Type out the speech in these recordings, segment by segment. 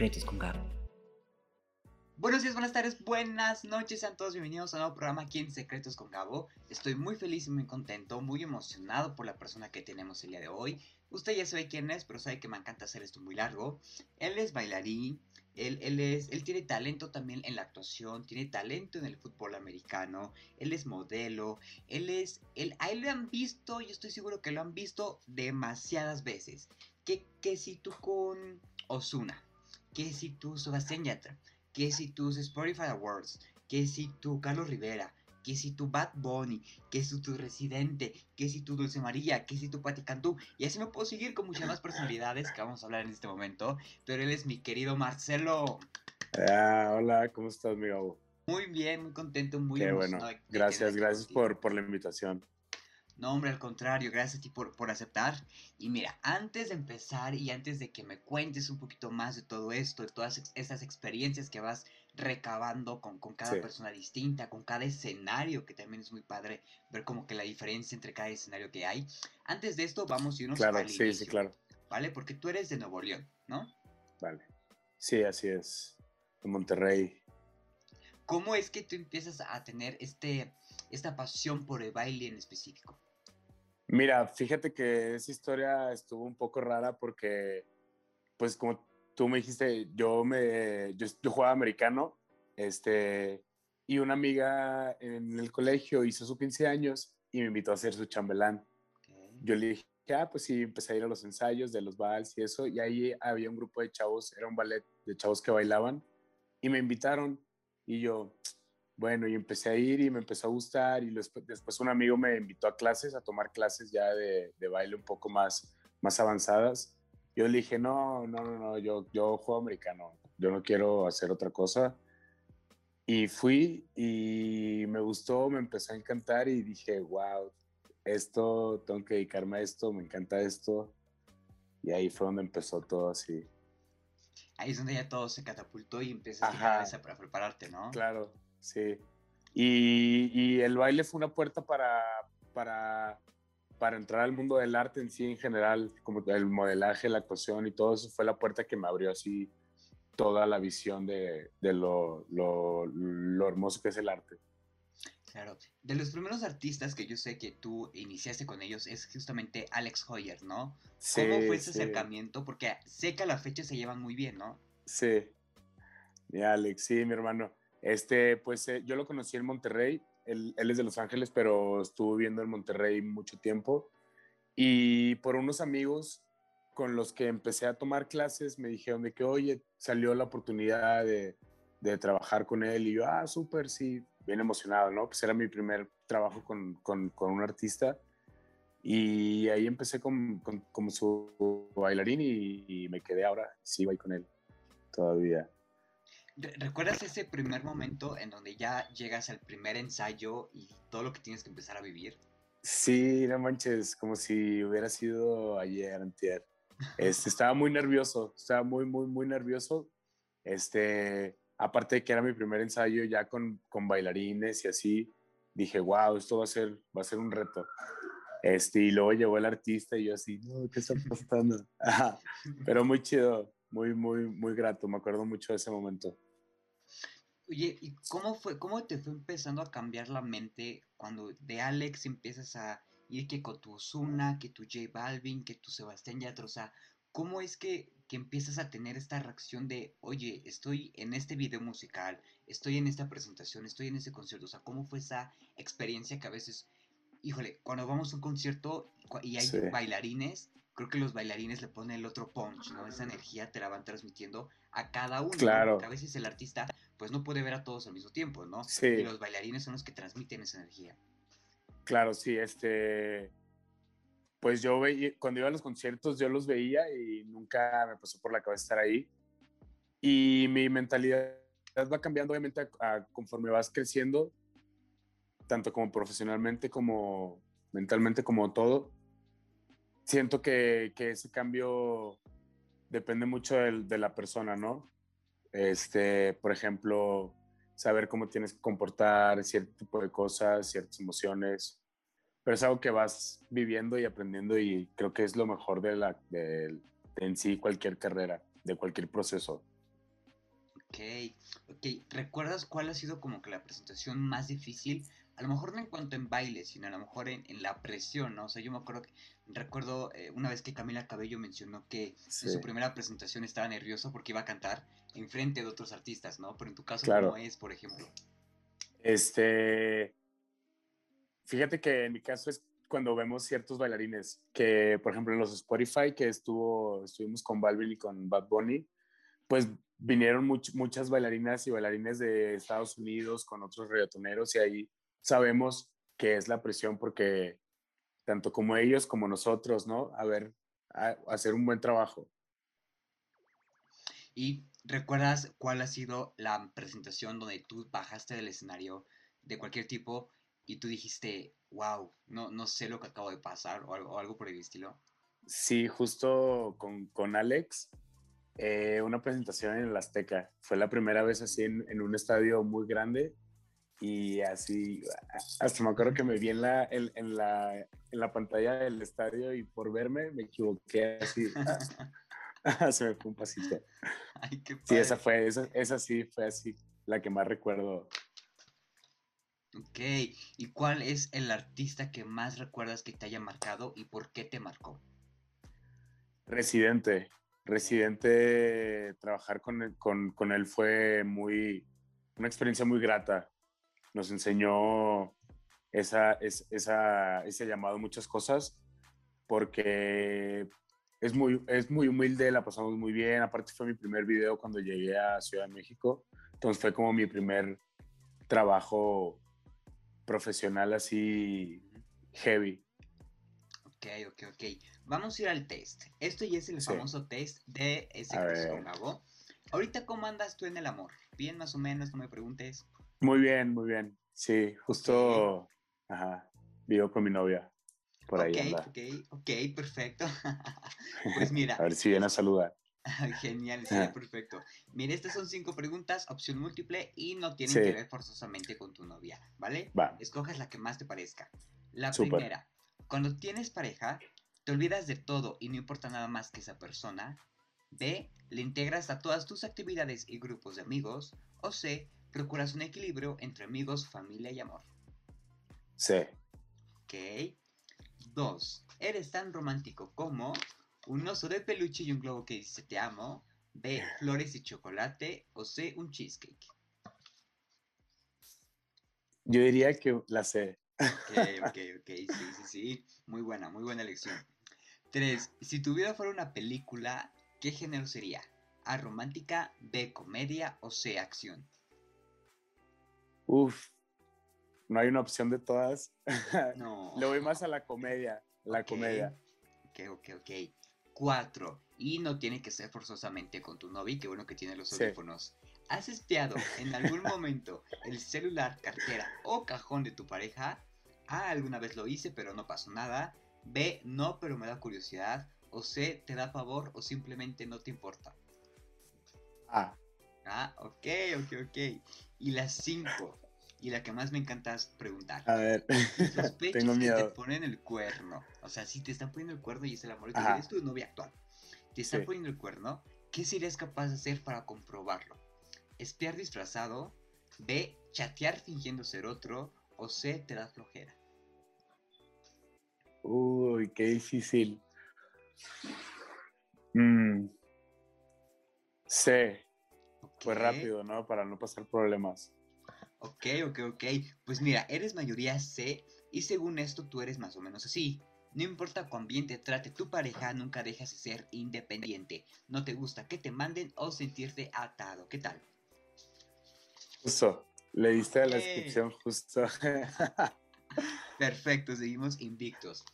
Secretos con Gabo. Buenos días, buenas tardes, buenas noches, sean todos bienvenidos a un nuevo programa aquí en Secretos con Gabo. Estoy muy feliz y muy contento, muy emocionado por la persona que tenemos el día de hoy. Usted ya sabe quién es, pero sabe que me encanta hacer esto muy largo. Él es bailarín, él, es, él tiene talento también en la actuación, tiene talento en el fútbol americano, él es modelo, él es, él, a él lo han visto, yo estoy seguro que lo han visto demasiadas veces. Que, que si tú con Osuna, que si tú Sebastián Yatra, que si tus Spotify Awards, que si tu Carlos Rivera, que si tu Bad Bunny, que si tu Residente, que si tu Dulce María, que si tu Patti Cantú. Y así me puedo seguir con muchas más personalidades que vamos a hablar en este momento. Pero él es mi querido Marcelo. Ah, hola, ¿cómo estás, mi? Muy bien, muy contento, muy Qué bueno. Gracias, gracias por, por la invitación. No, hombre, al contrario, gracias a ti por, por, aceptar. Y mira, antes de empezar y antes de que me cuentes un poquito más de todo esto, de todas esas experiencias que vas recabando con, con cada sí. persona distinta, con cada escenario, que también es muy padre ver como que la diferencia entre cada escenario que hay. Antes de esto, vamos a irnos claro, al sí, inicio, sí, claro. ¿Vale? Porque tú eres de Nuevo León, ¿no? Vale. Sí, así es. De Monterrey. ¿Cómo es que tú empiezas a tener este, esta pasión por el baile en específico? Mira, fíjate que esa historia estuvo un poco rara porque, pues como tú me dijiste, yo, me, yo, yo, jugaba americano, este, y una amiga en el colegio hizo sus 15 años y me invitó a hacer su chambelán. Okay. Yo le dije, ah, pues sí, empecé a ir a los ensayos de los vals y eso, y ahí había un grupo de chavos, era un ballet de chavos que bailaban, y me invitaron, y yo, bueno, y empecé a ir y me empezó a gustar y después, después un amigo me invitó a clases, a tomar clases ya de, de, baile un poco más, más avanzadas. Yo le dije, no, no, no, no, yo, yo juego americano, yo no quiero hacer otra cosa. Y fui y me gustó, me empezó a encantar y dije, wow, esto, tengo que dedicarme a esto, me encanta esto. Y ahí fue donde empezó todo así. Ahí es donde ya todo se catapultó y empiezas a esa para prepararte, ¿no? Claro, Sí. Y, y, el baile fue una puerta para, para, para entrar al mundo del arte en sí en general, como el modelaje, la actuación y todo eso fue la puerta que me abrió así toda la visión de, de lo, lo, lo, hermoso que es el arte. Claro, de los primeros artistas que yo sé que tú iniciaste con ellos es justamente Alex Hoyer, ¿no? Sí, ¿Cómo fue ese sí. acercamiento? Porque sé que a la fecha se llevan muy bien, ¿no? Sí, y Alex, sí, mi hermano. Este, pues eh, yo lo conocí en Monterrey, él, es de Los Ángeles, pero estuvo viviendo en Monterrey mucho tiempo. Y por unos amigos con los que empecé a tomar clases me dijeron de que, oye, salió la oportunidad de, trabajar con él. Y yo, ah, súper, sí, bien emocionado, ¿no? Pues era mi primer trabajo con, con, con un artista. Y ahí empecé con, con, como su bailarín y, y me quedé ahora, sigo ahí con él todavía. ¿Recuerdas ese primer momento en donde ya llegas al primer ensayo y todo lo que tienes que empezar a vivir? Sí, no manches, como si hubiera sido ayer, antier. Este, estaba muy nervioso, estaba muy, muy, muy nervioso. Este, aparte de que era mi primer ensayo ya con, con bailarines y así, dije, wow, esto va a ser, va a ser un reto. Este, y luego llegó el artista y yo así, no, ¿qué está pasando? Pero muy chido, muy, muy, muy grato, me acuerdo mucho de ese momento. Oye, ¿y cómo fue, cómo te fue empezando a cambiar la mente cuando de Alex empiezas a ir que con tu Ozuna, que tu J Balvin, que tu Sebastián Yatra, o sea, ¿cómo es que, que empiezas a tener esta reacción de, oye, estoy en este video musical, estoy en esta presentación, estoy en este concierto, o sea, ¿cómo fue esa experiencia que a veces, híjole, cuando vamos a un concierto y hay sí. bailarines, creo que los bailarines le ponen el otro punch, ¿no? Esa energía te la van transmitiendo a cada uno. Claro. Porque a veces el artista, pues no puede ver a todos al mismo tiempo, ¿no? Sí. Y los bailarines son los que transmiten esa energía. Claro, sí, este. Pues yo veía, cuando iba a los conciertos, yo los veía y nunca me pasó por la cabeza estar ahí. Y mi mentalidad va cambiando, obviamente, a, a, conforme vas creciendo, tanto como profesionalmente, como mentalmente, como todo siento que, que, ese cambio depende mucho de, de, la persona, ¿no? Este, por ejemplo, saber cómo tienes que comportar cierto tipo de cosas, ciertas emociones, pero es algo que vas viviendo y aprendiendo y creo que es lo mejor de la, de, de en sí cualquier carrera, de cualquier proceso. Ok, ok. ¿Recuerdas cuál ha sido como que la presentación más difícil? A lo mejor no en cuanto en baile, sino a lo mejor en, la presión, ¿no? O sea, yo me acuerdo que, recuerdo eh, una vez que Camila Cabello mencionó que en su primera presentación estaba nervioso porque iba a cantar en frente de otros artistas, ¿no? Pero en tu caso, ¿cómo es, por ejemplo? Este, fíjate que en mi caso es cuando vemos ciertos bailarines, que por ejemplo en los Spotify, que estuvo, estuvimos con Balvin y con Bad Bunny, pues vinieron muchas bailarinas y bailarines de Estados Unidos con otros reggaetoneros y ahí sabemos que es la presión porque tanto como ellos como nosotros, ¿no? A ver, hacer un buen trabajo. ¿Y recuerdas cuál ha sido la presentación donde tú bajaste del escenario de cualquier tipo y tú dijiste, wow, no, no sé lo que acabo de pasar o algo, algo por el estilo? Sí, justo con, con Alex, eh, una presentación en el Azteca. Fue la primera vez así en, en, un estadio muy grande y así, hasta me acuerdo que me vi en la, en, en la, en la pantalla del estadio y por verme me equivoqué así. Se me fue un pasito. Ay, qué sí, esa fue, esa, esa sí fue así, la que más recuerdo Ok, ¿y cuál es el artista que más recuerdas que te haya marcado y por qué te marcó? Residente. Residente, trabajar con él, con, él fue muy, una experiencia muy grata. Nos enseñó esa, esa, ese llamado muchas cosas porque es muy, es muy humilde, la pasamos muy bien. Aparte fue mi primer video cuando llegué a Ciudad de México. Entonces fue como mi primer trabajo profesional así heavy. Ok, ok, ok. Vamos a ir al test. Esto ya es el famoso test de ese Gabo. Ahorita, ¿cómo andas tú en el amor? ¿Bien más o menos? No me preguntes. Muy bien, muy bien. Sí, justo, ajá, vivo con mi novia. Por ahí anda. Ok, ok, perfecto. pues mira. a ver si viene a saludar. Genial, sí, perfecto. Mira, estas son cinco preguntas, opción múltiple y no tienen que ver forzosamente con tu novia, ¿vale? Va. Escojas la que más te parezca. La primera, cuando tienes pareja, te olvidas de todo y no importa nada más que esa persona. B, le integras a todas tus actividades y grupos de amigos. O C, procuras un equilibrio entre amigos, familia y amor. C. Ok. Dos, eres tan romántico como un oso de peluche y un globo que dice te amo. B, flores y chocolate. O C, un cheesecake. Yo diría que la C. Ok, ok, ok. Sí, sí, sí. Muy buena, muy buena elección. Tres, si tu vida fuera una película, ¿qué género sería? A romántica, B comedia o C acción. Uf, no hay una opción de todas. No. Le voy más a la comedia, la comedia. Ok, ok, ok. 4. Y no tiene que ser forzosamente con tu novia, que bueno que tiene los audífonos. ¿Has espiado en algún momento el celular, cartera o cajón de tu pareja? A. Alguna vez lo hice, pero no pasó nada. B. No, pero me da curiosidad. O C. Te da favor o simplemente no te importa. A. Ah, ok, ok, ok. Y las 5 y la que más me encanta es preguntar. A ver, tengo miedo. que te ponen el cuerno. O sea, si te están poniendo el cuerno y es el amor que tienes tu novia actual, te están poniendo el cuerno, ¿qué serías capaz de hacer para comprobarlo? ¿Espiar disfrazado? B. Chatear fingiendo ser otro. O C. Te da flojera. Uy, qué difícil. Mm. C. Fue rápido, ¿no? Para no pasar problemas. Ok, ok, ok. Pues mira, eres mayoría C y según esto tú eres más o menos así. No importa cuán bien te trate tu pareja, nunca dejas de ser independiente. No te gusta que te manden o sentirte atado. ¿Qué tal? Justo. Le diste la descripción justo. Perfecto, seguimos invictos.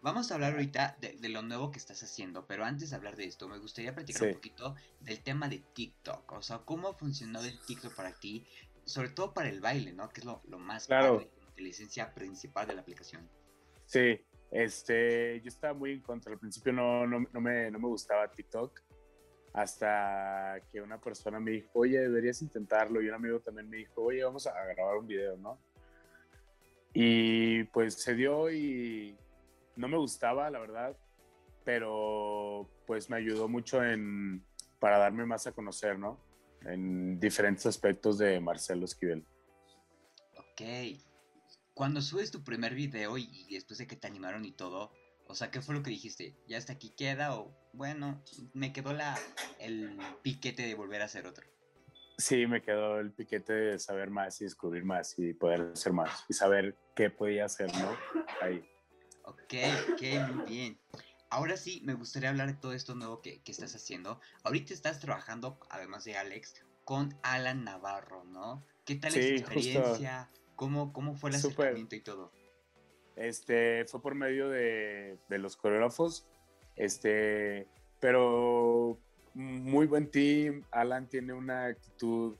Vamos a hablar ahorita de, lo nuevo que estás haciendo, pero antes de hablar de esto, me gustaría platicar un poquito del tema de TikTok. O sea, ¿cómo ha funcionado el TikTok para ti? Sobre todo para el baile, ¿no? Que es lo, más claro. padre, la licencia principal de la aplicación. Sí, este, yo estaba muy en contra. Al principio no, no, no, me, no me gustaba TikTok hasta que una persona me dijo, oye, deberías intentarlo. Y un amigo también me dijo, oye, vamos a grabar un video, ¿no? Y pues se dio y no me gustaba, la verdad, pero pues me ayudó mucho en, para darme más a conocer, ¿no? En diferentes aspectos de Marcelo Esquivel. Ok. Cuando subes tu primer video y, después de que te animaron y todo, o sea, ¿qué fue lo que dijiste? ¿Ya hasta aquí queda? O bueno, me quedó la, el piquete de volver a hacer otro. Sí, me quedó el piquete de saber más y descubrir más y poder hacer más y saber qué podía hacer, ¿no? Ahí. Ok, ok, muy bien. Ahora sí, me gustaría hablar de todo esto nuevo que, que, estás haciendo. Ahorita estás trabajando, además de Alex, con Alan Navarro, ¿no? ¿Qué tal es tu experiencia? ¿Cómo, ¿Cómo fue el acercamiento y todo? Este, fue por medio de, de los coreógrafos, este, pero muy buen team. Alan tiene una actitud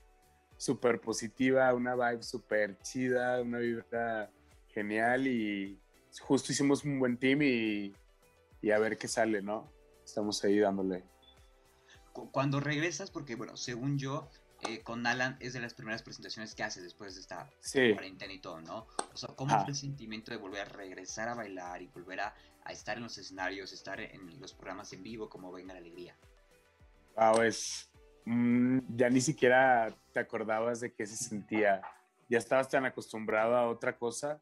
súper positiva, una vibe súper chida, una vibra genial y justo hicimos un buen team y y a ver qué sale, ¿no? Estamos ahí dándole. Cuando regresas, porque bueno, según yo, eh, con Alan es de las primeras presentaciones que haces después de esta cuarentena y todo, ¿no? O sea, ¿cómo fue el sentimiento de volver a regresar a bailar y volver a, estar en los escenarios, estar en los programas en vivo como Venga la Alegría? Wow, es... Mm, ya ni siquiera te acordabas de qué se sentía. Ya estabas tan acostumbrado a otra cosa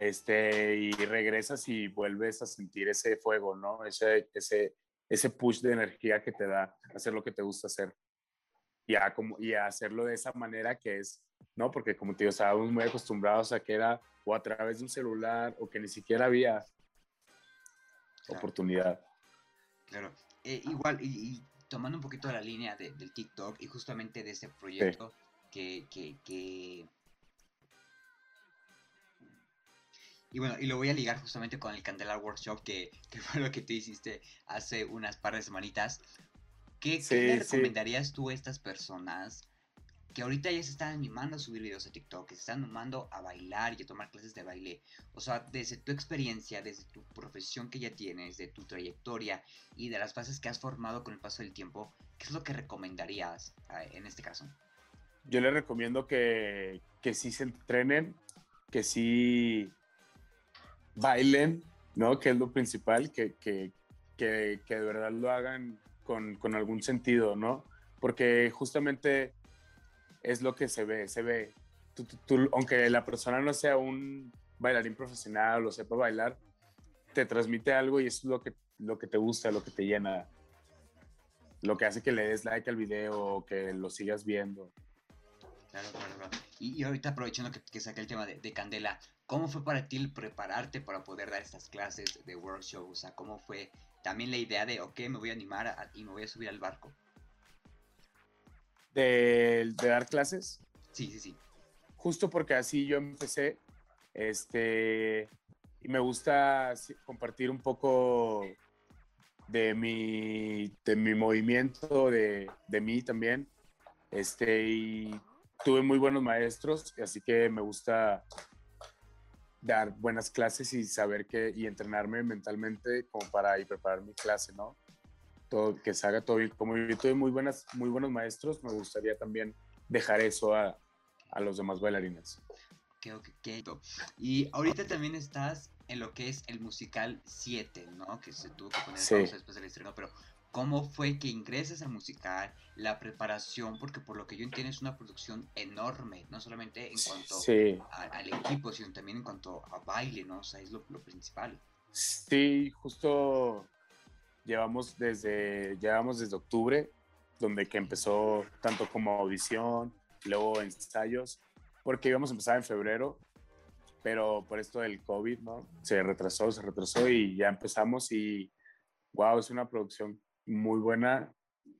este, y regresas y vuelves a sentir ese fuego, ¿no? Ese, ese, ese push de energía que te da hacer lo que te gusta hacer. Y a, como, y hacerlo de esa manera que es, ¿no? Porque como te digo, estábamos muy acostumbrados a que era o a través de un celular o que ni siquiera había oportunidad. Claro, eh, igual, y, tomando un poquito la línea del TikTok y justamente de este proyecto que, que, que Y bueno, y lo voy a ligar justamente con el Candela Workshop, que, fue lo que tú hiciste hace unas par de semanitas. ¿Qué, le recomendarías tú a estas personas que ahorita ya se están animando a subir videos a TikTok, que se están animando a bailar y a tomar clases de baile? O sea, desde tu experiencia, desde tu profesión que ya tienes, de tu trayectoria y de las bases que has formado con el paso del tiempo, ¿qué es lo que recomendarías en este caso? Yo les recomiendo que, que sí se entrenen, que sí bailen, ¿no? Que es lo principal, que, que, que, que de verdad lo hagan con, con, algún sentido, ¿no? Porque justamente es lo que se ve, se ve. Tú, aunque la persona no sea un bailarín profesional o sepa bailar, te transmite algo y es lo que, lo que te gusta, lo que te llena, lo que hace que le des like al video o que lo sigas viendo. Claro, claro, claro. Y, ahorita aprovechando que, que saqué el tema de, de, Candela, ¿cómo fue para ti el prepararte para poder dar estas clases de workshop? O sea, ¿cómo fue también la idea de, ok, me voy a animar y me voy a subir al barco? ¿De, de dar clases? Sí, sí, sí. Justo porque así yo empecé, este, y me gusta compartir un poco de mi, de mi movimiento, de, de mí también, este, y tuve muy buenos maestros, así que me gusta dar buenas clases y saber que y entrenarme mentalmente como para ir preparar mi clase, ¿no? Todo que se haga todo bien. Como yo tuve muy buenas muy buenos maestros, me gustaría también dejar eso a, a los demás bailarines. Okay, okay, Y ahorita también estás en lo que es el musical 7, ¿no? Que se tuvo que poner sí. después del estreno, pero cómo fue que ingresas al musical, la preparación, porque por lo que yo entiendo es una producción enorme, no solamente en cuanto al equipo, sino también en cuanto a baile, ¿no? O sea, es lo, principal. Sí, justo llevamos desde, llevamos desde octubre, donde que empezó tanto como audición, luego ensayos, porque íbamos a empezar en febrero, pero por esto del COVID, ¿no? Se retrasó, se retrasó y ya empezamos y wow, es una producción muy buena,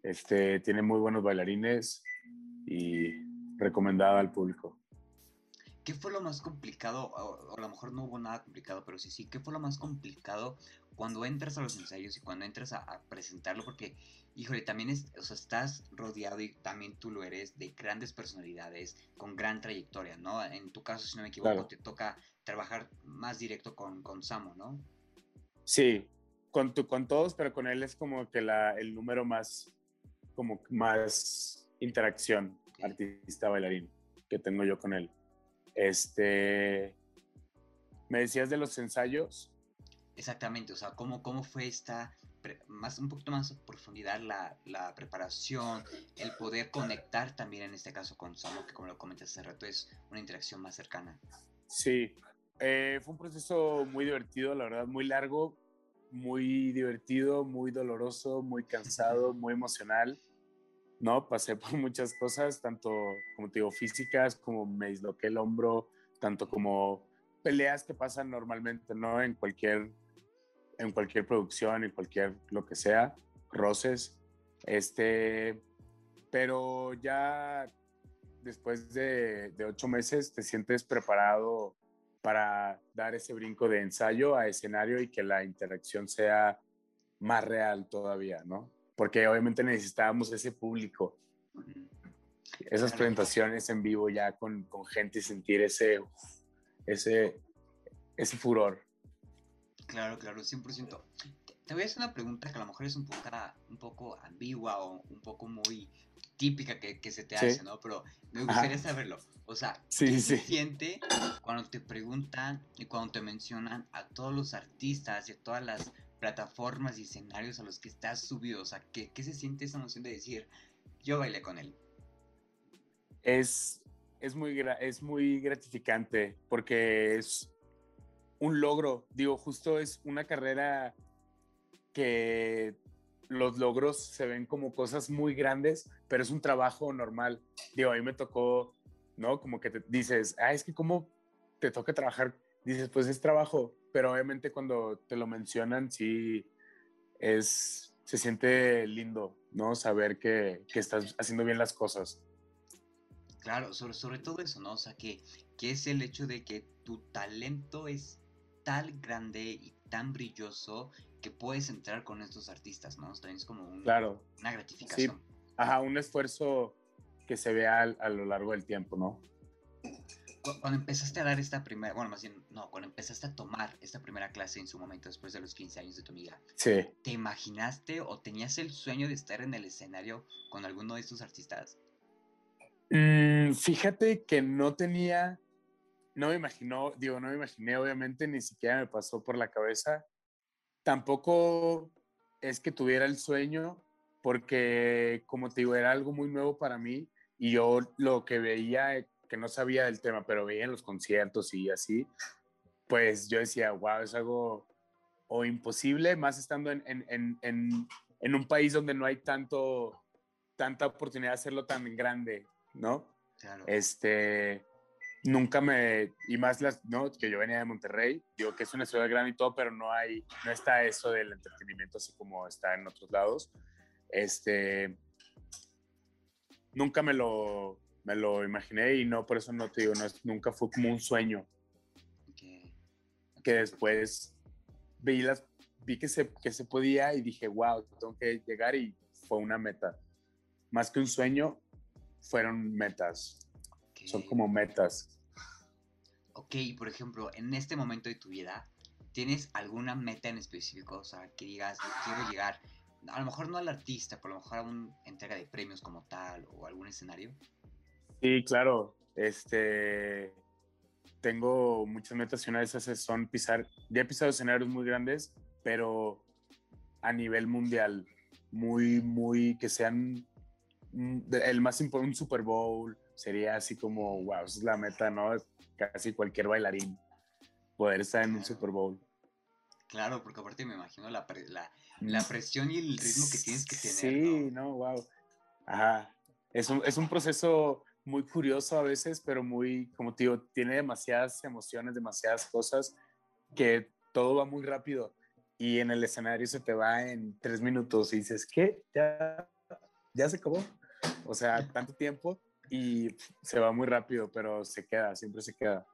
este, tiene muy buenos bailarines y recomendada al público. ¿Qué fue lo más complicado? O, a lo mejor no hubo nada complicado, pero sí, sí, ¿qué fue lo más complicado cuando entras a los ensayos y cuando entras a, presentarlo? Porque, híjole, también es, o sea, estás rodeado y también tú lo eres de grandes personalidades con gran trayectoria, ¿no? En tu caso, si no me equivoco, te toca trabajar más directo con, con Samo, ¿no? Sí, con, tu, con todos, pero con él es como que la, el número más, como más interacción artista bailarín que tengo yo con él. Este, me decías de los ensayos. Exactamente, o sea, ¿cómo, cómo fue esta más, un poquito más a profundidad la, la, preparación, el poder conectar también en este caso con Samu, que como lo comenté hace rato es una interacción más cercana. Sí, eh, fue un proceso muy divertido, la verdad, muy largo, muy divertido, muy doloroso, muy cansado, muy emocional. ¿no? Pasé por muchas cosas, tanto como te digo, físicas, como me disloqué el hombro, tanto como peleas que pasan normalmente, ¿no? En cualquier, en cualquier producción, en cualquier lo que sea, roces. Este, pero ya después de, de ocho meses te sientes preparado para dar ese brinco de ensayo a escenario y que la interacción sea más real todavía, ¿no? Porque obviamente necesitábamos ese público, esas presentaciones en vivo ya con, con gente y sentir ese, ese, ese furor. Claro, claro, 100%. Te voy a hacer una pregunta que a lo mejor es un poco, un poco ambigua o un poco muy típica que, que se te hace, ¿no? Pero me gustaría saberlo. O sea, ¿qué se siente cuando te preguntan y cuando te mencionan a todos los artistas y a todas las plataformas y escenarios a los que estás subido? O sea, ¿qué, qué se siente esa emoción de decir, yo bailé con él? Es, es muy, es muy gratificante porque es un logro. Digo, justo es una carrera que los logros se ven como cosas muy grandes, pero es un trabajo normal. Digo, a mí me tocó, ¿no? Como que te dices, ah, es que cómo te toca trabajar. Dices, pues es trabajo, pero obviamente cuando te lo mencionan, sí es, se siente lindo, ¿no? Saber que, que estás haciendo bien las cosas. Claro, sobre, sobre todo eso, ¿no? O sea, que, que es el hecho de que tu talento es tan grande y tan brilloso que puedes entrar con estos artistas, ¿no? También es como un, claro. una gratificación. Sí. Ajá, un esfuerzo que se vea a, lo largo del tiempo, ¿no? Cuando empezaste a dar esta primera, bueno, más bien, no, cuando empezaste a tomar esta primera clase en su momento después de los 15 años de tu amiga, sí. ¿te imaginaste o tenías el sueño de estar en el escenario con alguno de estos artistas? Mm, fíjate que no tenía, no me imaginó, digo, no me imaginé, obviamente, ni siquiera me pasó por la cabeza. Tampoco es que tuviera el sueño, porque, como te digo, era algo muy nuevo para mí y yo lo que veía, que no sabía del tema, pero veía en los conciertos y así, pues yo decía, wow, es algo o imposible, más estando en, en, en, en un país donde no hay tanto, tanta oportunidad de hacerlo tan grande. ¿no? Claro. Este, nunca me, y más las, ¿no? Que yo venía de Monterrey, digo que es una ciudad grande y todo, pero no hay, no está eso del entretenimiento así como está en otros lados. Este, nunca me lo, me lo imaginé y no, por eso no te digo, no, nunca fue como un sueño. Que después vi, las, vi que, se, que se podía y dije, wow, tengo que llegar y fue una meta. Más que un sueño, fueron metas. Son como metas. Ok, por ejemplo, en este momento de tu vida, ¿tienes alguna meta en específico? O sea, que digas, quiero llegar, a lo mejor no al artista, pero a lo mejor a una entrega de premios como tal o algún escenario. Sí, claro. Este, tengo muchas metas y una de esas son pisar, ya he pisado escenarios muy grandes, pero a nivel mundial, muy, muy, que sean el más importante, un Super Bowl, sería así como, wow, esa es la meta, ¿no? Casi cualquier bailarín, poder estar en un Super Bowl. Claro, porque aparte me imagino la, la, la, mm. presión y el ritmo que tienes que tener. Sí, no, wow. Ajá. Es un, es un proceso muy curioso a veces, pero muy, como te digo, tiene demasiadas emociones, demasiadas cosas, que todo va muy rápido. Y en el escenario se te va en tres minutos y dices, ¿qué? ¿Ya, ya se acabó? O sea, tanto tiempo y se va muy rápido, pero se queda, siempre se queda.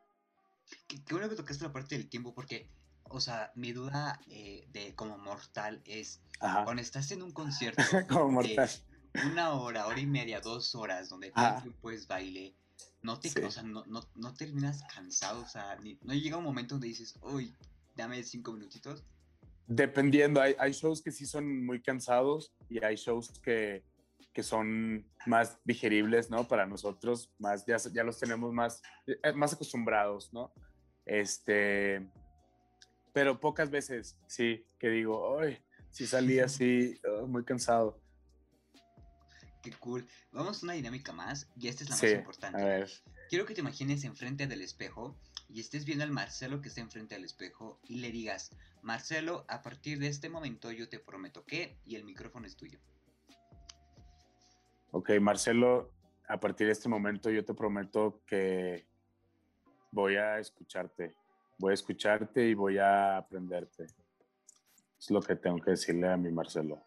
Qué, bueno que tocaste la parte del tiempo, porque, o sea, mi duda eh, de como mortal es, cuando estás en un concierto como mortal. una hora, hora y media, dos horas, donde tú pues baile, no te, o sea, no, no, no, terminas cansado, o sea, no llega un momento donde dices, uy, dame cinco minutitos. Dependiendo, hay, hay shows que sí son muy cansados y hay shows que que son más digeribles, ¿no? Para nosotros, más, ya, ya los tenemos más, eh, más acostumbrados, ¿no? Este, pero pocas veces, sí, que digo, hoy sí salí así, oh, muy cansado. Qué cool. Vamos a una dinámica más y esta es la Sí, más importante. a ver. Quiero que te imagines enfrente del espejo y estés viendo al Marcelo que está enfrente del espejo y le digas, Marcelo, a partir de este momento yo te prometo que y el micrófono es tuyo. Ok, Marcelo, a partir de este momento yo te prometo que voy a escucharte. Voy a escucharte y voy a aprenderte. Es lo que tengo que decirle a mi Marcelo.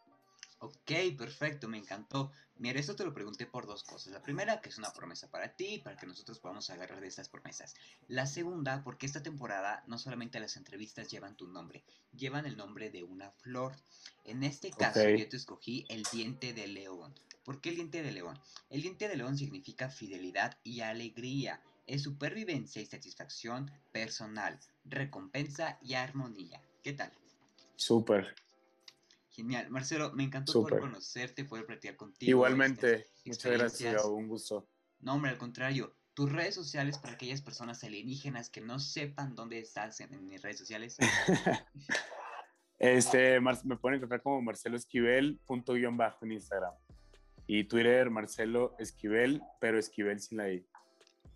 Ok, perfecto, me encantó. Mira, esto te lo pregunté por dos cosas. La primera, que es una promesa para ti, para que nosotros podamos agarrar de estas promesas. La segunda, porque esta temporada no solamente las entrevistas llevan tu nombre, llevan el nombre de una flor. En este caso, yo te escogí el diente de león. ¿Por qué el diente de león? El diente de león significa fidelidad y alegría. Es supervivencia y satisfacción personal, recompensa y armonía. ¿Qué tal? Súper. Genial. Marcelo, me encantó poder conocerte, poder platicar contigo. Igualmente. estas Muchas gracias, un gusto. No, hombre, al contrario. Tus redes sociales para aquellas personas alienígenas que no sepan dónde estás en, en mis redes sociales. Este, Mar- me pueden encontrar como Marcelo Esquivel, punto guion bajo en Instagram. Y Twitter, Marcelo Esquivel, pero Esquivel sin la I.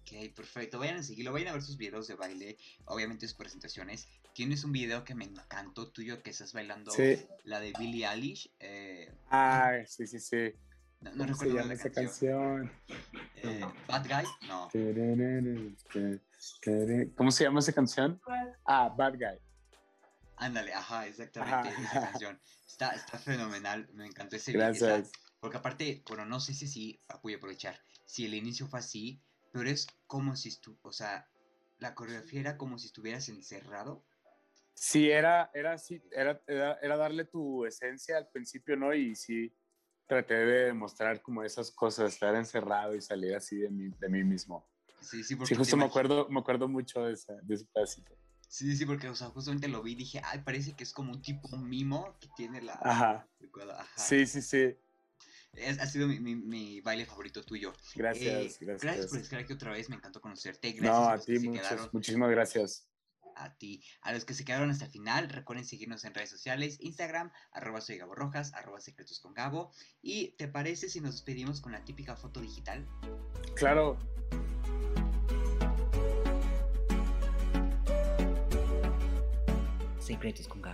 ok, perfecto. Vayan a seguirlo, vayan a ver sus videos de baile, obviamente sus presentaciones. Tienes un video que me encantó tuyo que estás bailando Sí. la de Billie Eilish. eh, Ah, sí, sí, sí. no, no ¿Cómo se recuerdo la esa canción. canción? Eh, Bad Guy, no. ¿Cómo se llama esa canción? Ah, Bad Guy. Ándale, ajá, exactamente Ajá. esa canción. Está, está fenomenal, me encantó ese video. Gracias. Porque aparte, bueno, no sé si sí, voy a aprovechar, si el inicio fue así, pero es como si estu, o sea, la coreografía era como si estuvieras encerrado. Sí, era, era así, era, era, era darle tu esencia al principio, ¿no? Y sí, traté de demostrar como esas cosas, estar encerrado y salir así de mí, de mí mismo. Sí, sí, porque Sí, justo me acuerdo, me acuerdo mucho de, esa, de ese pedacito. Sí, sí, porque, o sea, justamente lo vi y dije, ay, parece que es como un tipo mimo que tiene la... Ajá. el cuadro", ajá. Sí, sí, sí. Es- ha sido mi, mi- mi baile favorito tuyo. Gracias, Eh, gracias. Gracias por estar aquí otra vez, me encantó conocerte. Gracias no, a a los que ti, se muchas, quedaron. muchísimas gracias. a ti. A los que se quedaron hasta el final, recuerden seguirnos en redes sociales, Instagram, arroba soy Gabo Rojas, arroba secretos con Gabo. Y ¿te parece si nos despedimos con la típica foto digital? Claro, Secretos con Gabo.